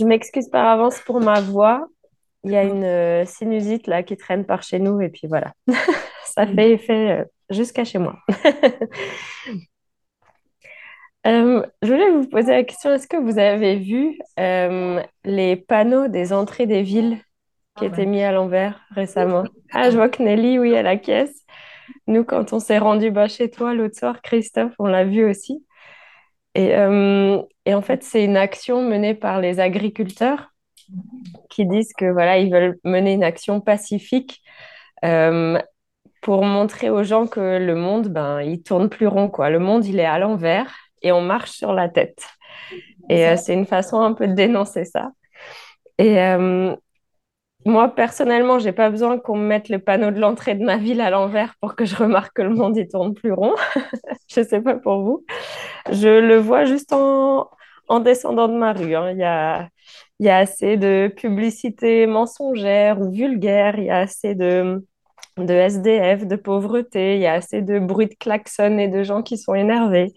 Je m'excuse par avance pour ma voix. Il y a une euh, sinusite là qui traîne par chez nous et puis voilà, ça fait effet euh, jusqu'à chez moi. Euh, je voulais vous poser la question, est-ce que vous avez vu les panneaux des entrées des villes qui étaient mis à l'envers récemment? Ah, je vois que Nelly, oui, à la caisse. Nous, quand on s'est rendu bas chez toi l'autre soir, Christophe, on l'a vu aussi. Et, et en fait, c'est une action menée par les agriculteurs qui disent que voilà, ils veulent mener une action pacifique euh, pour montrer aux gens que le monde, ben, il tourne plus rond, quoi. Le monde, il est à l'envers et on marche sur la tête. Et euh, c'est une façon un peu de dénoncer ça. Et euh, moi, personnellement, j'ai pas besoin qu'on me mette le panneau de l'entrée de ma ville à l'envers pour que je remarque que le monde, il tourne plus rond. je sais pas pour vous. Je le vois juste en, en descendant de ma rue. Hein. Il y a il y a assez de publicité mensongère ou vulgaire, il y a assez de, de SDF, de pauvreté, il y a assez de bruit de klaxon et de gens qui sont énervés,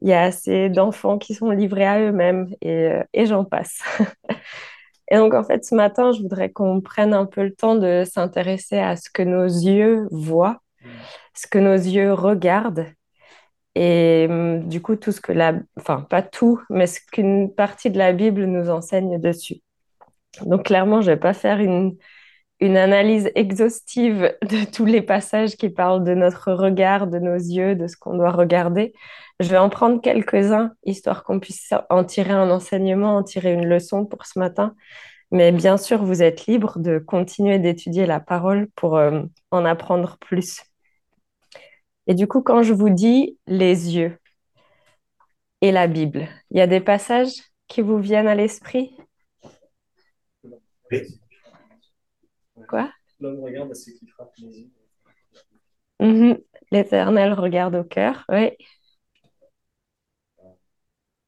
il y a assez d'enfants qui sont livrés à eux-mêmes et, euh, et j'en passe. et donc en fait ce matin, je voudrais qu'on prenne un peu le temps de s'intéresser à ce que nos yeux voient, ce que nos yeux regardent et hum, du coup, tout ce que la, enfin pas tout, mais ce qu'une partie de la Bible nous enseigne dessus. Donc clairement, je vais pas faire une, une analyse exhaustive de tous les passages qui parlent de notre regard, de nos yeux, de ce qu'on doit regarder. Je vais en prendre quelques-uns, histoire qu'on puisse en tirer un enseignement, en tirer une leçon pour ce matin. Mais bien sûr, vous êtes libre de continuer d'étudier la parole pour euh, en apprendre plus. Et du coup, quand je vous dis les yeux et la Bible, il y a des passages qui vous viennent à l'esprit? Oui. Quoi? L'homme regarde à ce qui frappe les yeux. Mhm. L'Éternel regarde au cœur, oui.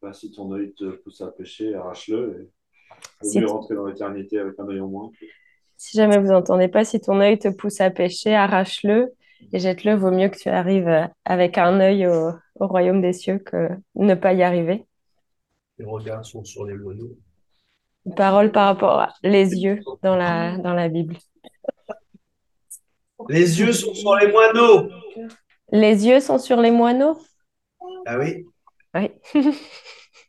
Bah, si ton œil te pousse à pécher, arrache-le. Il vaut Si mieux t- rentrer dans l'éternité avec un œil en moins. Si jamais vous n'entendez pas, si ton œil te pousse à pécher, arrache-le et jette-le. Vaut mieux que tu arrives euh, avec un œil au, au royaume des cieux que ne pas y arriver. Les regards sont sur les moineaux. Une parole par rapport à les yeux dans la, dans la Bible. Les yeux sont sur les moineaux. Les yeux sont sur les moineaux? Ah oui, Oui.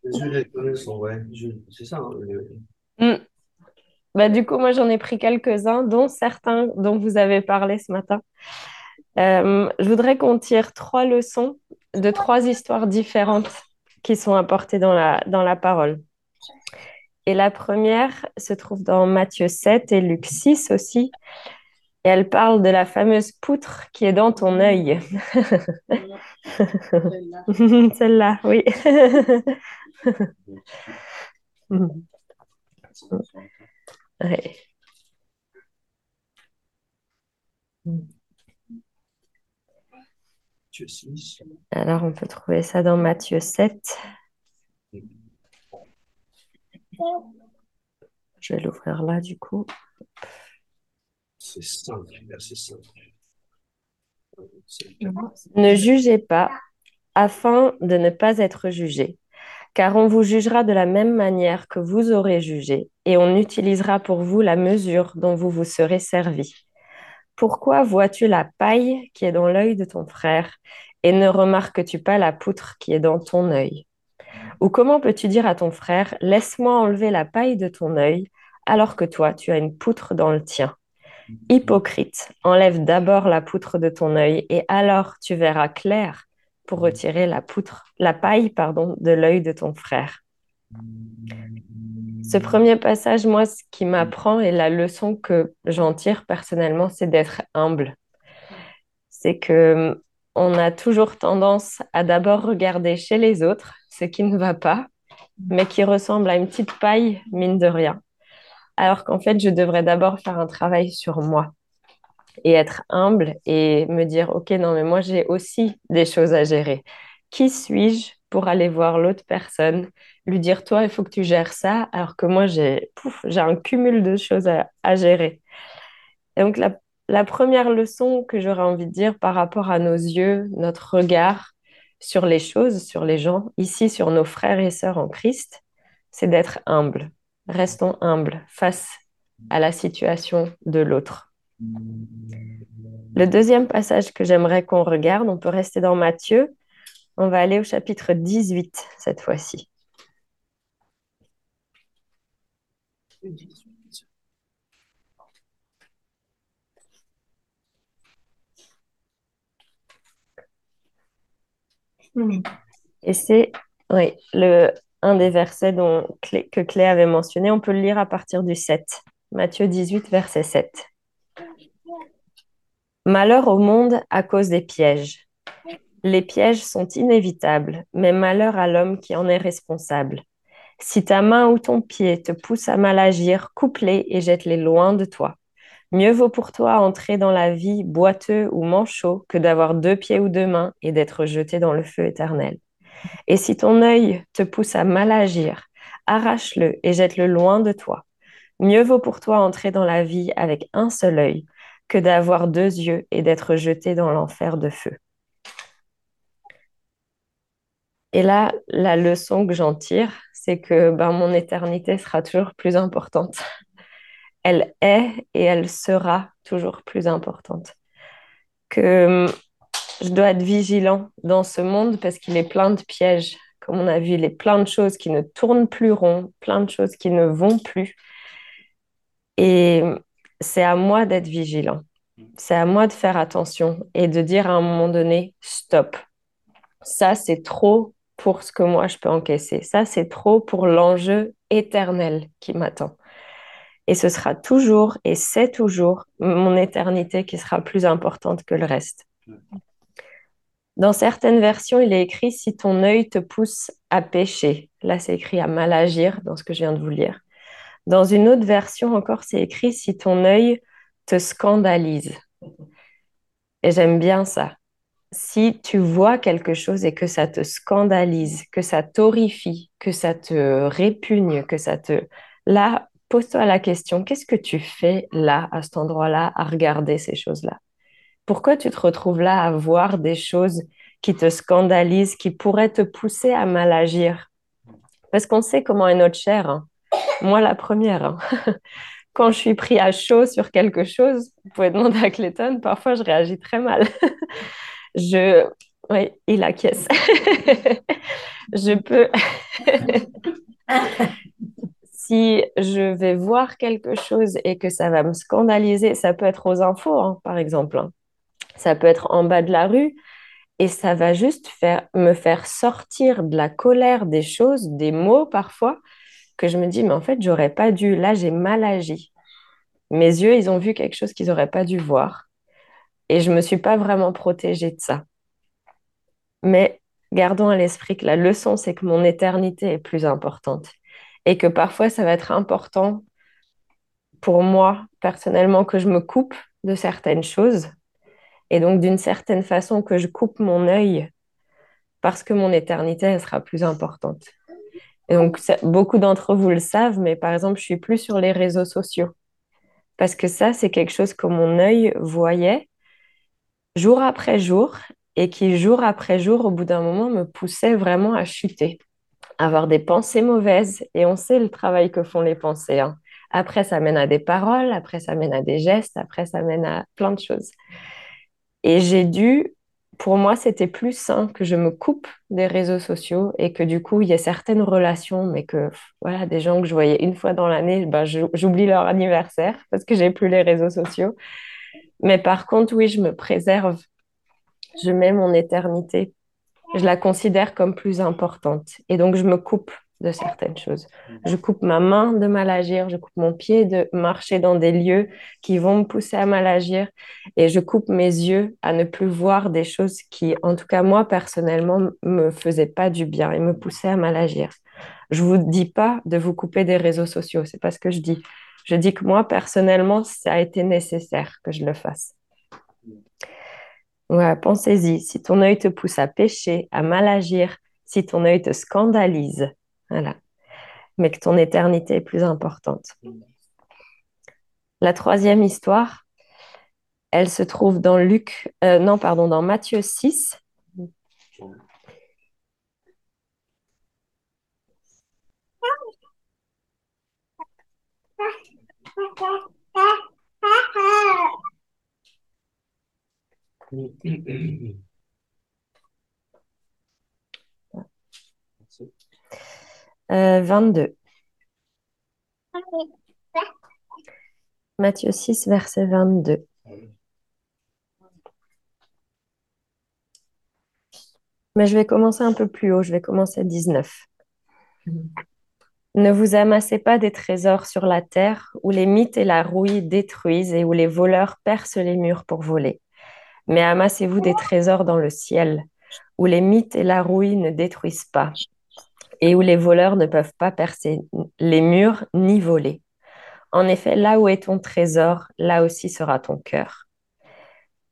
les yeux des moineaux sont, ouais, c'est ça. hein, le- Mm. Bah, du coup, moi, j'en ai pris quelques-uns, dont certains dont vous avez parlé ce matin. Euh, je voudrais qu'on tire trois leçons de trois histoires différentes qui sont apportées dans la, dans la parole. Et la première se trouve dans Matthieu 7 et Luc 6 aussi. Et elle parle de la fameuse poutre qui est dans ton œil. Celle-là, oui. Ouais. Alors, on peut trouver ça dans Matthieu 7. Je vais l'ouvrir là, du coup. C'est 5, verset 5. C'est- Ne jugez pas afin de ne pas être jugé, car on vous jugera de la même manière que vous aurez jugé, et on utilisera pour vous la mesure dont vous vous serez servi. Pourquoi vois-tu la paille qui est dans l'œil de ton frère, et ne remarques-tu pas la poutre qui est dans ton œil? Ou comment peux-tu dire à ton frère, laisse-moi enlever la paille de ton œil, alors que toi, tu as une poutre dans le tien? Hypocrite, enlève d'abord la poutre de ton œil, et alors tu verras clair pour retirer la paille, pardon, de l'œil de ton frère. Ce premier passage, moi, ce qui m'apprend et la leçon que j'en tire personnellement, c'est d'être humble. C'est que on a toujours tendance à d'abord regarder chez les autres ce qui ne va pas, mais qui ressemble à une petite paille, mine de rien. Alors qu'en fait, je devrais d'abord faire un travail sur moi et être humble et me dire, OK, non, mais moi, j'ai aussi des choses à gérer. Qui suis-je pour aller voir l'autre personne, lui dire, toi, il faut que tu gères ça, alors que moi, j'ai un cumul de choses à, à gérer. Et donc, la, la première leçon que j'aurais envie de dire par rapport à nos yeux, notre regard sur les choses, sur les gens, ici, sur nos frères et sœurs en Christ, c'est d'être humble. restons humbles face à la situation de l'autre. Le deuxième passage que j'aimerais qu'on regarde, on peut rester dans Matthieu. On va aller au chapitre 18 cette fois-ci. Et c'est oui, un des versets dont, que Clé avait mentionné. On peut le lire à partir du 7. Matthieu 18, verset 7. Malheur au monde à cause des pièges. Les pièges sont inévitables, mais malheur à l'homme qui en est responsable. Si ta main ou ton pied te pousse à mal agir, coupe-les et jette-les loin de toi. Mieux vaut pour toi entrer dans la vie boiteux ou manchot que d'avoir deux pieds ou deux mains et d'être jeté dans le feu éternel. Et si ton œil te pousse à mal agir, arrache-le et jette-le loin de toi. Mieux vaut pour toi entrer dans la vie avec un seul œil que d'avoir deux yeux et d'être jeté dans l'enfer de feu. Et là, la leçon que j'en tire, c'est que ben, mon éternité sera toujours plus importante. Elle est et elle sera toujours plus importante. Que je dois être vigilant dans ce monde parce qu'il est plein de pièges. Comme on a vu, il est plein de choses qui ne tournent plus rond, plein de choses qui ne vont plus. Et c'est à moi d'être vigilant. C'est à moi de faire attention et de dire à un moment donné, stop. Ça, c'est trop pour ce que moi je peux encaisser. Ça, c'est trop pour l'enjeu éternel qui m'attend. Et ce sera toujours, et c'est toujours, mon éternité qui sera plus importante que le reste. Dans certaines versions, il est écrit si ton œil te pousse à pécher. Là, c'est écrit à mal agir dans ce que je viens de vous lire. Dans une autre version encore, c'est écrit si ton œil te scandalise. Et j'aime bien ça. Si tu vois quelque chose et que ça te scandalise, que ça t'horrifie, que ça te répugne, que ça te... Là, pose-toi la question, qu'est-ce que tu fais là, à cet endroit-là, à regarder ces choses-là? Pourquoi tu te retrouves là à voir des choses qui te scandalisent, qui pourraient te pousser à mal agir? Parce qu'on sait comment est notre chair. Hein. Moi, la première. Hein. Quand je suis pris à chaud sur quelque chose, vous pouvez demander à Clayton, parfois je réagis très mal. je... Oui, il acquiesce. je peux... si je vais voir quelque chose et que ça va me scandaliser, ça peut être aux infos, hein, par exemple. Ça peut être en bas de la rue et ça va juste faire, me faire sortir de la colère des choses, des mots parfois, que je me dis, mais en fait, j'aurais pas dû. Là, j'ai mal agi. Mes yeux, ils ont vu quelque chose qu'ils n'auraient pas dû voir. Et je ne me suis pas vraiment protégée de ça. Mais gardons à l'esprit que la leçon, c'est que mon éternité est plus importante. Et que parfois, ça va être important pour moi, personnellement, que je me coupe de certaines choses et donc, d'une certaine façon, que je coupe mon œil parce que mon éternité, elle sera plus importante. Et donc, beaucoup d'entre vous le savent, mais par exemple, je suis plus sur les réseaux sociaux. Parce que ça, c'est quelque chose que mon œil voyait jour après jour et qui, jour après jour, au bout d'un moment, me poussait vraiment à chuter, avoir des pensées mauvaises. Et on sait le travail que font les pensées. Hein. Après, ça mène à des paroles, après, ça mène à des gestes, après, ça mène à plein de choses. Et j'ai dû, pour moi, c'était plus sain que je me coupe des réseaux sociaux et que du coup, il y a certaines relations, mais que voilà, des gens que je voyais une fois dans l'année, ben, j'oublie leur anniversaire parce que j'ai plus les réseaux sociaux. Mais par contre, oui, je me préserve. Je mets mon éternité. Je la considère comme plus importante. Et donc, je me coupe de certaines choses. Mhm. Je coupe ma main de mal agir, je coupe mon pied de marcher dans des lieux qui vont me pousser à mal agir et je coupe mes yeux à ne plus voir des choses qui, en tout cas moi personnellement, me faisaient pas du bien et me poussaient à mal agir. Je vous dis pas de vous couper des réseaux sociaux, c'est pas ce que je dis. Je dis que moi personnellement, ça a été nécessaire que je le fasse. Ouais, pensez-y, si ton œil te pousse à pécher, à mal agir, si ton œil te scandalise, voilà. Mais que ton éternité est plus importante. La troisième histoire, elle se trouve dans Luc, euh, non, pardon, dans Matthieu 6. Euh, 22. Matthieu 6, verset 22. Mais je vais commencer un peu plus haut, je vais commencer à 19. Ne vous amassez pas des trésors sur la terre où les mythes et la rouille détruisent et où les voleurs percent les murs pour voler. Mais amassez-vous des trésors dans le ciel où les mythes et la rouille ne détruisent pas et où les voleurs ne peuvent pas percer les murs ni voler. En effet, là où est ton trésor, là aussi sera ton cœur.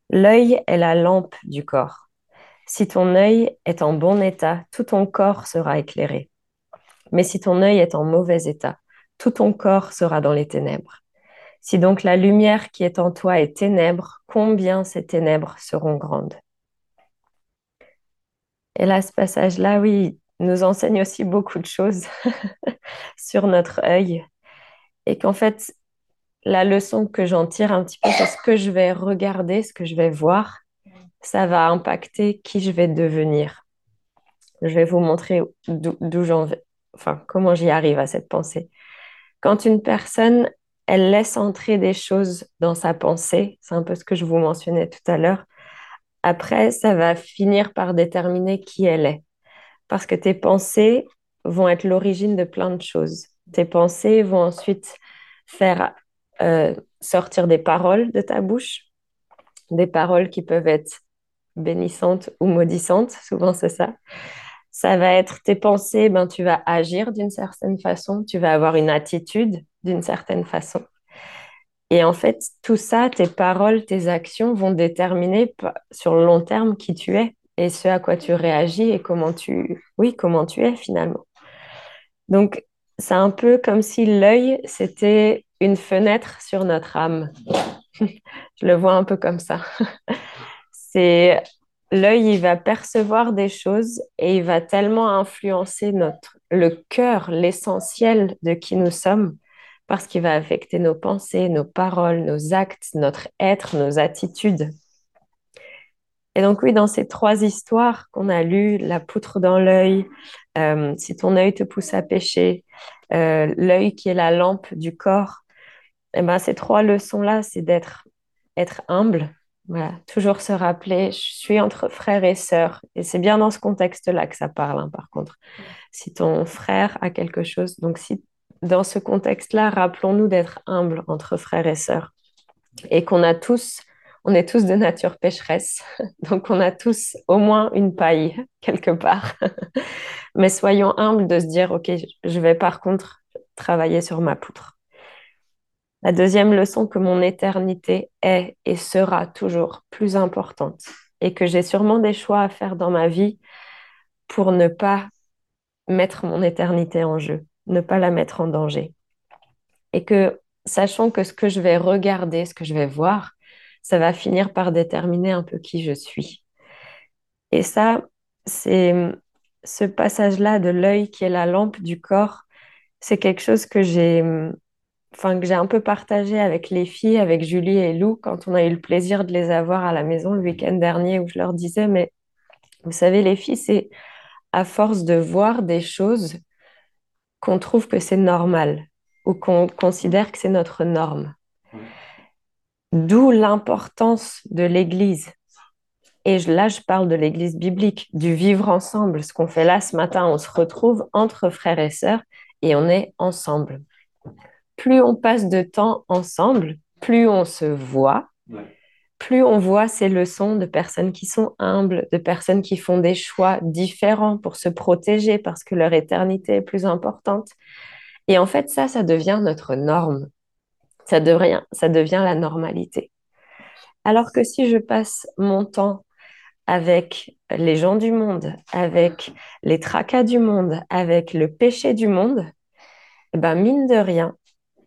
L'œil est la lampe du corps. Si ton œil est en bon état, tout ton corps sera éclairé. Mais si ton œil est en mauvais état, tout ton corps sera dans les ténèbres. Si donc la lumière qui est en toi est ténèbre, combien ces ténèbres seront grandes Et là, ce passage-là, oui, nous enseigne aussi beaucoup de choses sur notre œil. Et qu'en fait, la leçon que j'en tire un petit peu, c'est ce que je vais regarder, ce que je vais voir, ça va impacter qui je vais devenir. Je vais vous montrer d'où j'en vais, enfin, comment j'y arrive à cette pensée? Quand une personne, elle laisse entrer des choses dans sa pensée, c'est un peu ce que je vous mentionnais tout à l'heure, après, ça va finir par déterminer qui elle est. Parce que tes pensées vont être l'origine de plein de choses. Tes pensées vont ensuite faire euh, sortir des paroles de ta bouche, des paroles qui peuvent être bénissantes ou maudissantes, souvent c'est ça. Ça va être tes pensées, ben, tu vas agir d'une certaine façon, tu vas avoir une attitude d'une certaine façon. Et en fait, tout ça, tes paroles, tes actions vont déterminer sur le long terme qui tu es et ce à quoi tu réagis et comment tu, oui, comment tu es finalement. Donc, c'est un peu comme si l'œil, c'était une fenêtre sur notre âme. Je le vois un peu comme ça. c'est l'œil, il va percevoir des choses et il va tellement influencer notre, le cœur, l'essentiel de qui nous sommes, parce qu'il va affecter nos pensées, nos paroles, nos actes, notre être, nos attitudes. Et donc oui, dans ces trois histoires qu'on a lues, la poutre dans l'œil, euh, si ton œil te pousse à pécher, euh, l'œil qui est la lampe du corps, eh ben, ces trois leçons-là, c'est d'être être humble, voilà, toujours se rappeler, je suis entre frères et sœurs. Et c'est bien dans ce contexte-là que ça parle, hein, par contre. Si ton frère a quelque chose, donc si dans ce contexte-là, rappelons-nous d'être humble entre frères et sœurs. Et qu'on a tous, on est tous de nature pécheresse, donc on a tous au moins une paille quelque part. Mais soyons humbles de se dire, OK, je vais par contre travailler sur ma poutre. La deuxième leçon, que mon éternité est et sera toujours plus importante et que j'ai sûrement des choix à faire dans ma vie pour ne pas mettre mon éternité en jeu, ne pas la mettre en danger. Et que, sachant que ce que je vais regarder, ce que je vais voir, ça va finir par déterminer un peu qui je suis. Et ça, c'est ce passage-là de l'œil qui est la lampe du corps, c'est quelque chose que j'ai enfin, que j'ai un peu partagé avec les filles, avec Julie et Lou, quand on a eu le plaisir de les avoir à la maison le week-end dernier, où je leur disais, mais vous savez, les filles, c'est à force de voir des choses qu'on trouve que c'est normal ou qu'on considère que c'est notre norme. D'où l'importance de l'Église. Et là, je parle de l'Église biblique, du vivre ensemble. Ce qu'on fait là ce matin, on se retrouve entre frères et sœurs et on est ensemble plus on passe de temps ensemble, plus on se voit, plus on voit ces leçons de personnes qui sont humbles, de personnes qui font des choix différents pour se protéger parce que leur éternité est plus importante. Et en fait, ça, ça devient notre norme. Ça devient, ça devient la normalité. Alors que si je passe mon temps avec les gens du monde, avec les tracas du monde, avec le péché du monde, eh ben mine de rien,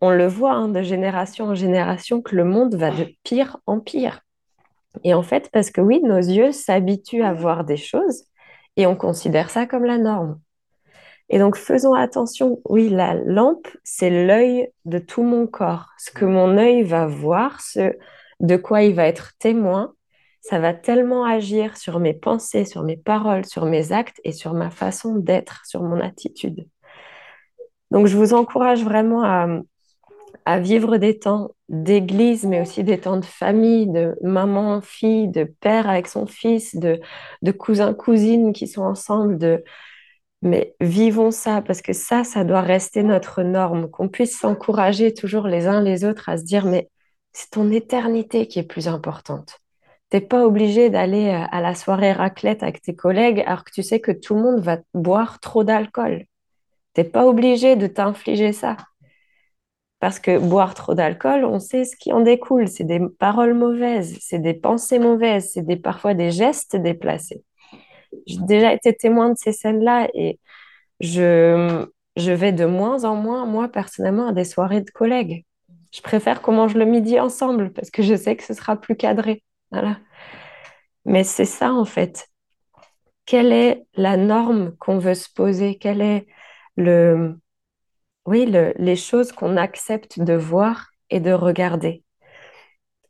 on le voit hein, de génération en génération que le monde va de pire en pire. Et en fait, parce que oui, nos yeux s'habituent à voir des choses et on considère ça comme la norme. Et donc, faisons attention. Oui, la lampe, c'est l'œil de tout mon corps. Ce que mon œil va voir, ce de quoi il va être témoin, ça va tellement agir sur mes pensées, sur mes paroles, sur mes actes et sur ma façon d'être, sur mon attitude. Donc, je vous encourage vraiment à, à vivre des temps d'église, mais aussi des temps de famille, de maman, fille, de père avec son fils, de, de cousins, cousines qui sont ensemble, de... Mais vivons ça, parce que ça, ça doit rester notre norme, qu'on puisse s'encourager toujours les uns les autres à se dire, mais c'est ton éternité qui est plus importante. T'es pas obligé d'aller euh, à la soirée raclette avec tes collègues alors que tu sais que tout le monde va boire trop d'alcool. T'es pas obligé de t'infliger ça. Parce que boire trop d'alcool, on sait ce qui en découle. C'est des paroles mauvaises, c'est des pensées mauvaises, c'est des, parfois des gestes déplacés. J'ai déjà été témoin de ces scènes-là et je, je vais de moins en moins, moi, personnellement, à des soirées de collègues. Je préfère qu'on mange le midi ensemble parce que je sais que ce sera plus cadré. Voilà. Mais c'est ça, en fait. Quelle est la norme qu'on veut se poser? Quel est le, oui, les choses qu'on accepte de voir et de regarder.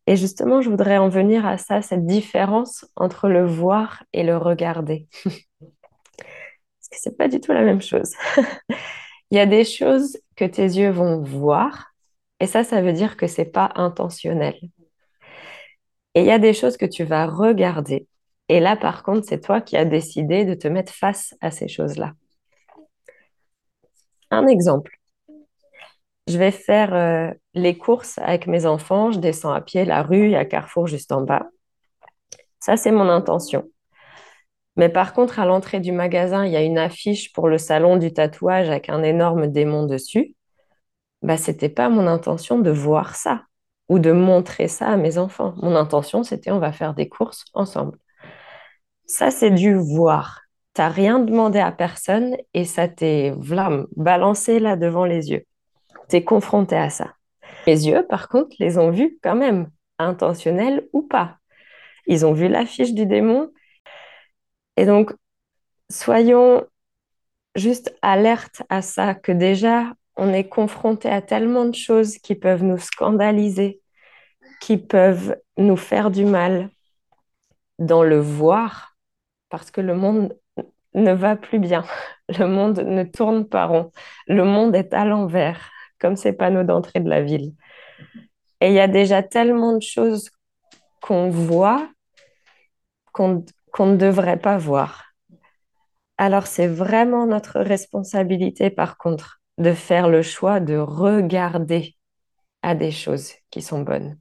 Et justement, je voudrais en venir à ça, cette différence entre le voir et le regarder. Parce que c'est pas du tout la même chose. Il y a des choses que tes yeux vont voir, et ça, ça veut dire que c'est pas intentionnel. Et il y a des choses que tu vas regarder, et là, par contre, c'est toi qui as décidé de te mettre face à ces choses-là. Un exemple je vais faire euh, les courses avec mes enfants, je descends à pied la rue, il y a Carrefour juste en bas. Ça, c'est mon intention. Mais par contre, à l'entrée du magasin, il y a une affiche pour le salon du tatouage avec un énorme démon dessus. Bah, c'était pas mon intention de voir ça ou de montrer ça à mes enfants. Mon intention, c'était on va faire des courses ensemble. Ça, c'est du voir. Tu n'as rien demandé à personne et ça t'est balancé là devant les yeux tu confronté à ça. Les yeux, par contre, les ont vus quand même, intentionnels ou pas. Ils ont vu l'affiche du démon. Et donc, soyons juste alertes à ça, que déjà, on est confronté à tellement de choses qui peuvent nous scandaliser, qui peuvent nous faire du mal dans le voir, parce que le monde ne va plus bien, le monde ne tourne pas rond, le monde est à l'envers comme ces panneaux d'entrée de la ville. Et il y a déjà tellement de choses qu'on voit qu'on ne devrait pas voir. Alors c'est vraiment notre responsabilité, par contre, de faire le choix de regarder à des choses qui sont bonnes.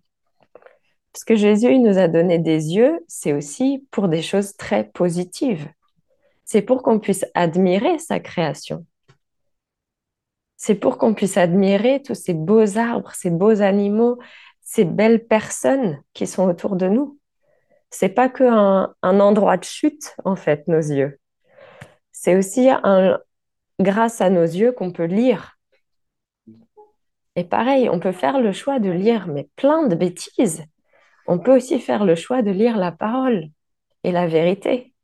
Parce que Jésus il nous a donné des yeux, c'est aussi pour des choses très positives. C'est pour qu'on puisse admirer sa création c'est pour qu'on puisse admirer tous ces beaux arbres, ces beaux animaux, ces belles personnes qui sont autour de nous. C'est pas que un, endroit de chute, en fait, nos yeux. C'est aussi un, grâce à nos yeux qu'on peut lire. Et pareil, on peut faire le choix de lire, mais plein de bêtises. On peut aussi faire le choix de lire la parole et la vérité.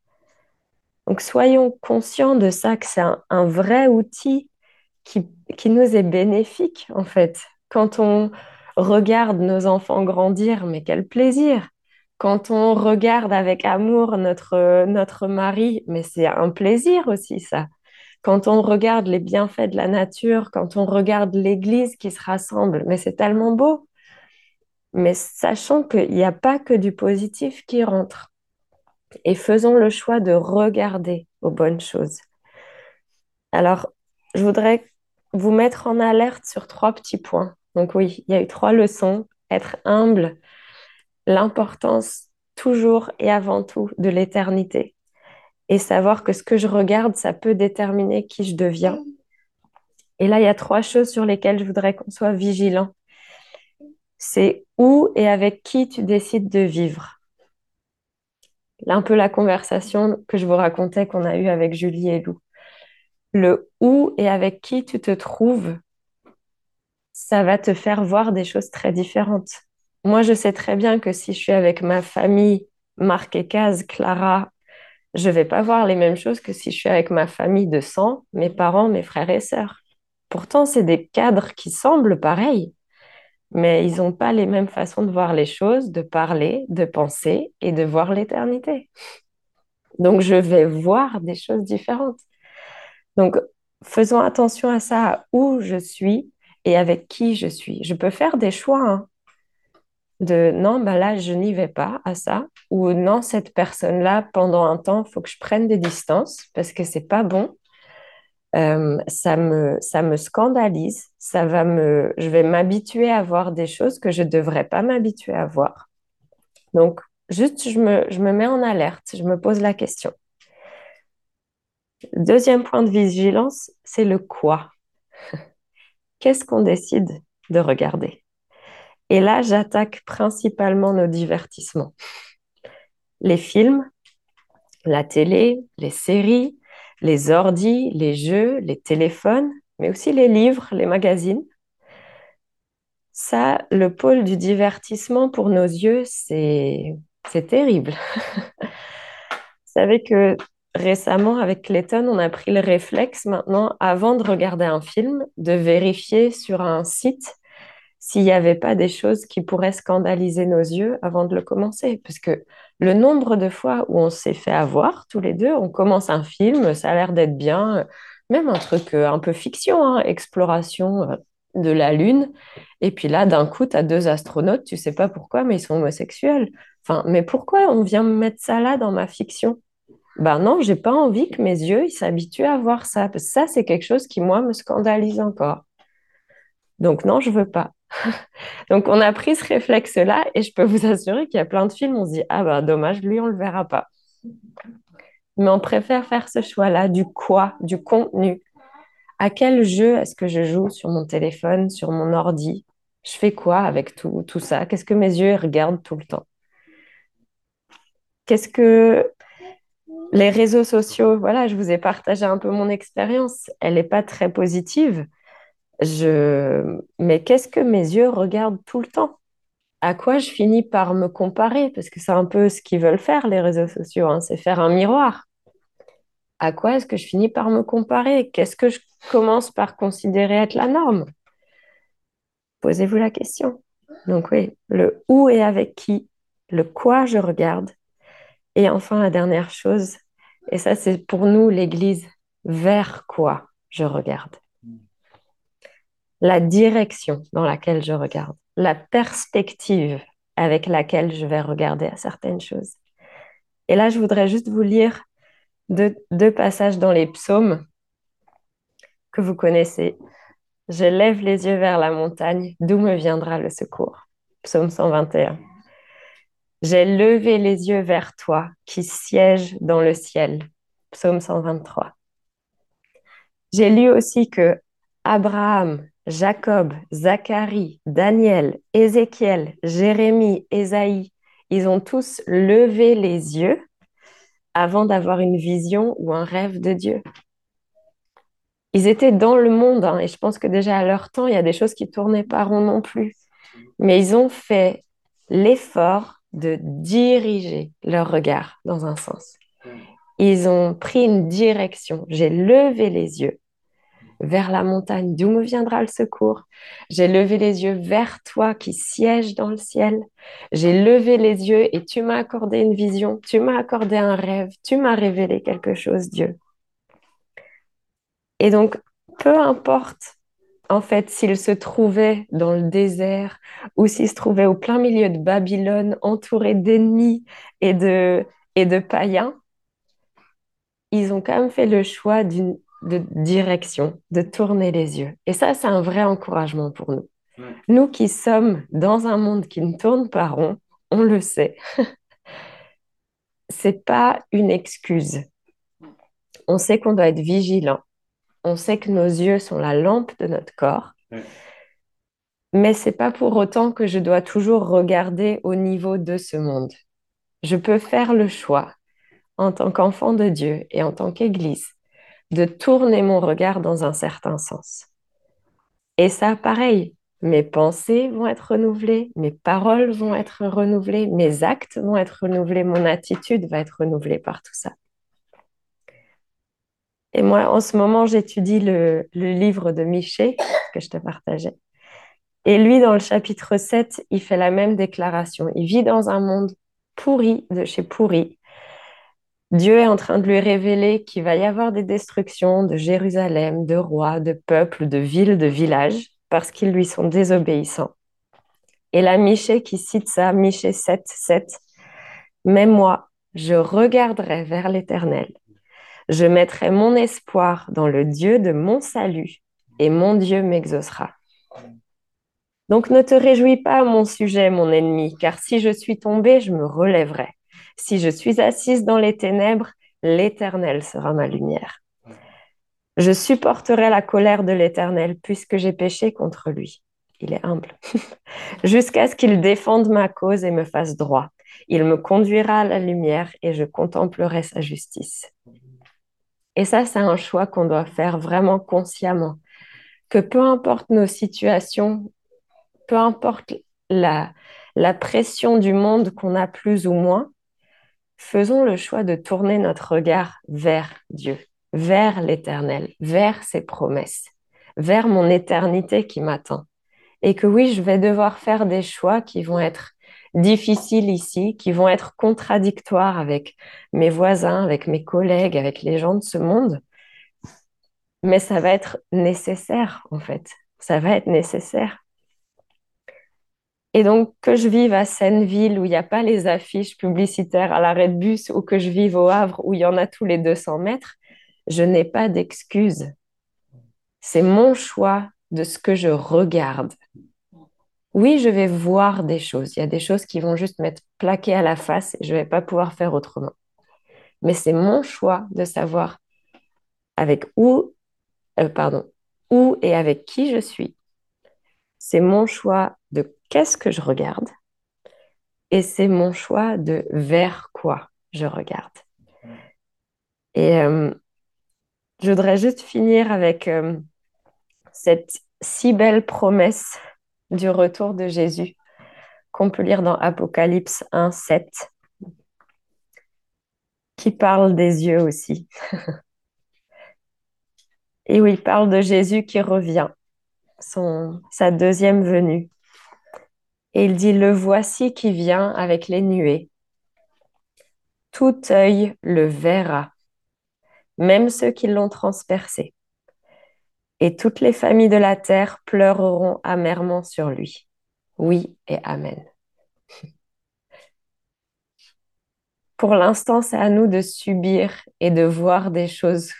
Donc soyons conscients de ça, que c'est un vrai outil qui, qui nous est bénéfique, en fait. Quand on regarde nos enfants grandir, mais quel plaisir! Quand on regarde avec amour notre, notre mari, mais c'est un plaisir aussi, ça. Quand on regarde les bienfaits de la nature, quand on regarde l'Église qui se rassemble, mais c'est tellement beau. Mais sachant qu'il n'y a pas que du positif qui rentre. Et faisons le choix de regarder aux bonnes choses. Alors, je voudrais vous mettre en alerte sur trois petits points. Donc oui, il y a eu trois leçons. Être humble, l'importance toujours et avant tout de l'éternité. Et savoir que ce que je regarde, ça peut déterminer qui je deviens. Et là, il y a trois choses sur lesquelles je voudrais qu'on soit vigilant. C'est où et avec qui tu décides de vivre. Là, un peu la conversation que je vous racontais qu'on a eue avec Julie et Lou le où et avec qui tu te trouves, ça va te faire voir des choses très différentes. Moi, je sais très bien que si je suis avec ma famille, Marc et Case, Clara, je vais pas voir les mêmes choses que si je suis avec ma famille de sang, mes parents, mes frères et sœurs. Pourtant, c'est des cadres qui semblent pareils, mais ils n'ont pas les mêmes façons de voir les choses, de parler, de penser et de voir l'éternité. Donc, je vais voir des choses différentes. Donc, faisons attention à ça, où je suis et avec qui je suis. Je peux faire des choix hein, de non, ben là, je n'y vais pas à ça, ou non, cette personne-là, pendant un temps, il faut que je prenne des distances parce que c'est pas bon. Euh, ça me, scandalise, ça va me, je vais m'habituer à voir des choses que je ne devrais pas m'habituer à voir. Donc, juste, je me mets en alerte, je me pose la question. Deuxième point de vigilance, c'est le quoi. Qu'est-ce qu'on décide de regarder? Et là, j'attaque principalement nos divertissements. Les films, la télé, les séries, les ordis, les jeux, les téléphones, mais aussi les livres, les magazines. Ça, le pôle du divertissement pour nos yeux, c'est terrible. Savez que récemment, avec Clayton, on a pris le réflexe maintenant, avant de regarder un film, de vérifier sur un site s'il n'y avait pas des choses qui pourraient scandaliser nos yeux avant de le commencer. Parce que le nombre de fois où on s'est fait avoir, tous les deux, on commence un film, ça a l'air d'être bien, même un truc euh, un peu fiction, hein, exploration euh, de la Lune. Et puis là, d'un coup, tu as deux astronautes, tu sais pas pourquoi, mais ils sont homosexuels. Enfin, mais pourquoi on vient me mettre ça là dans ma fiction? Ben non, j'ai pas envie que mes yeux s'habituent à voir ça. Parce que ça, c'est quelque chose qui, moi, me scandalise encore. Donc non, je veux pas. Donc, on a pris ce réflexe-là et je peux vous assurer qu'il y a plein de films, on se dit, ah ben dommage, lui, on le verra pas. Mais on préfère faire ce choix-là du quoi, du contenu. À quel jeu est-ce que je joue sur mon téléphone, sur mon ordi? Je fais quoi avec tout, tout ça? Qu'est-ce que mes yeux regardent tout le temps? Qu'est-ce que les réseaux sociaux, voilà, je vous ai partagé un peu mon expérience. Elle n'est pas très positive. Je... Mais qu'est-ce que mes yeux regardent tout le temps? À quoi je finis par me comparer? Parce que c'est un peu ce qu'ils veulent faire, les réseaux sociaux, hein, c'est faire un miroir. À quoi est-ce que je finis par me comparer? Qu'est-ce que je commence par considérer être la norme? Posez-vous la question. Donc oui, le où et avec qui, le quoi je regarde? Et enfin, la dernière chose, et ça c'est pour nous l'Église, vers quoi je regarde? La direction dans laquelle je regarde, la perspective avec laquelle je vais regarder à certaines choses. Et là, je voudrais juste vous lire deux, passages dans les psaumes que vous connaissez. Je lève les yeux vers la montagne, d'où me viendra le secours? Psaume 121. J'ai levé les yeux vers toi qui sièges dans le ciel. Psaume 123. J'ai lu aussi que Abraham, Jacob, Zacharie, Daniel, Ézéchiel, Jérémie, Ésaïe, ils ont tous levé les yeux avant d'avoir une vision ou un rêve de Dieu. Ils étaient dans le monde, hein, et je pense que déjà à leur temps, il y a des choses qui tournaient pas rond non plus. Mais ils ont fait l'effort de diriger leur regard dans un sens. Ils ont pris une direction. J'ai levé les yeux vers la montagne, d'où me viendra le secours. J'ai levé les yeux vers toi qui sièges dans le ciel. J'ai levé les yeux et tu m'as accordé une vision, tu m'as accordé un rêve, tu m'as révélé quelque chose, Dieu. Et donc, peu importe en fait s'il se trouvait dans le désert ou s'il se trouvait au plein milieu de Babylone, entouré d'ennemis et de, et de païens, ils ont quand même fait le choix d'une de direction, de tourner les yeux. Et ça, c'est un vrai encouragement pour nous. Nous qui sommes dans un monde qui ne tourne pas rond, on le sait. c'est pas une excuse. On sait qu'on doit être vigilant. On sait que nos yeux sont la lampe de notre corps. Mais c'est pas pour autant que je dois toujours regarder au niveau de ce monde. Je peux faire le choix en tant qu'enfant de Dieu et en tant qu'Église de tourner mon regard dans un certain sens. Et ça, pareil, mes pensées vont être renouvelées, mes paroles vont être renouvelées, mes actes vont être renouvelés, mon attitude va être renouvelée par tout ça. Et moi, en ce moment, j'étudie le, livre de Miché que je te partageais. Et lui, dans le chapitre 7, il fait la même déclaration. Il vit dans un monde pourri de chez pourri. Dieu est en train de lui révéler qu'il va y avoir des destructions de Jérusalem, de rois, de peuples, de villes, de villages, parce qu'ils lui sont désobéissants. Et la Michée qui cite ça, Michée 7, 7, Mais moi, je regarderai vers l'Éternel. Je mettrai mon espoir dans le Dieu de mon salut, et mon Dieu m'exaucera. Donc ne te réjouis pas, mon sujet, mon ennemi, car si je suis tombé, je me relèverai. Si je suis assise dans les ténèbres, l'Éternel sera ma lumière. Je supporterai la colère de l'Éternel puisque j'ai péché contre lui. Il est humble. Jusqu'à ce qu'il défende ma cause et me fasse droit. Il me conduira à la lumière et je contemplerai sa justice. Et ça, c'est un choix qu'on doit faire vraiment consciemment. Que peu importe nos situations peu importe la, la pression du monde qu'on a plus ou moins, faisons le choix de tourner notre regard vers Dieu, vers l'éternel, vers ses promesses, vers mon éternité qui m'attend. Et que oui, je vais devoir faire des choix qui vont être difficiles ici, qui vont être contradictoires avec mes voisins, avec mes collègues, avec les gens de ce monde. Mais ça va être nécessaire, en fait. Ça va être nécessaire. Et donc, que je vive à Seineville où il n'y a pas les affiches publicitaires à l'arrêt de bus ou que je vive au Havre où il y en a tous les 200 mètres, je n'ai pas d'excuse. C'est mon choix de ce que je regarde. Oui, je vais voir des choses. Il y a des choses qui vont juste m'être plaquées à la face et je ne vais pas pouvoir faire autrement. Mais c'est mon choix de savoir avec où, euh, pardon, où et avec qui je suis. C'est mon choix de qu'est-ce que je regarde et c'est mon choix de vers quoi je regarde. Et euh, je voudrais juste finir avec euh, cette si belle promesse du retour de Jésus qu'on peut lire dans Apocalypse 1, 7, qui parle des yeux aussi. Et où il parle de Jésus qui revient, sa deuxième venue. Et il dit, le voici qui vient avec les nuées. Tout œil le verra, même ceux qui l'ont transpercé. Et toutes les familles de la terre pleureront amèrement sur lui. Oui et Amen. Pour l'instant, c'est à nous de subir et de voir des choses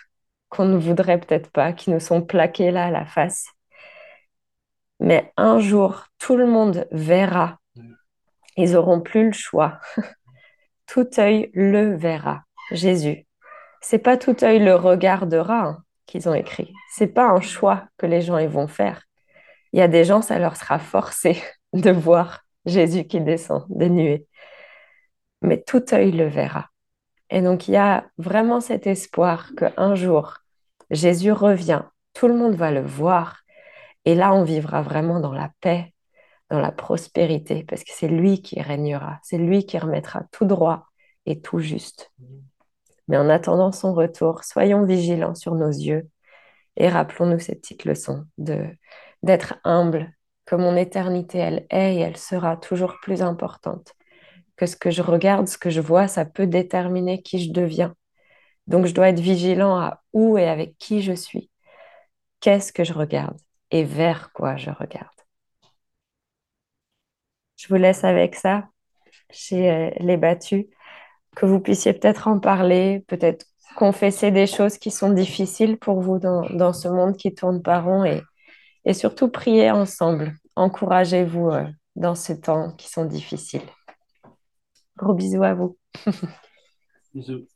qu'on ne voudrait peut-être pas, qui nous sont plaquées là à la face mais un jour, tout le monde verra. Ils n'auront plus le choix. tout œil le verra. Jésus. C'est pas tout œil le regardera hein, qu'ils ont écrit. C'est pas un choix que les gens ils vont faire. Il y a des gens, ça leur sera forcé de voir Jésus qui descend des nuées. Mais tout œil le verra. Et donc il y a vraiment cet espoir qu'un jour, Jésus revient, tout le monde va le voir et là, on vivra vraiment dans la paix, dans la prospérité, parce que c'est lui qui régnera, c'est lui qui remettra tout droit et tout juste. Mais en attendant son retour, soyons vigilants sur nos yeux et rappelons-nous cette petite leçon de d'être humble, que mon éternité, elle est et elle sera toujours plus importante. Que ce que je regarde, ce que je vois, ça peut déterminer qui je deviens. Donc je dois être vigilant à où et avec qui je suis. Qu'est-ce que je regarde et vers quoi je regarde. Je vous laisse avec ça chez euh, les battus, que vous puissiez peut-être en parler, peut-être confesser des choses qui sont difficiles pour vous dans, ce monde qui tourne par rond et, et surtout prier ensemble. Encouragez-vous euh, dans ces temps qui sont difficiles. Gros bisous à vous. bisous.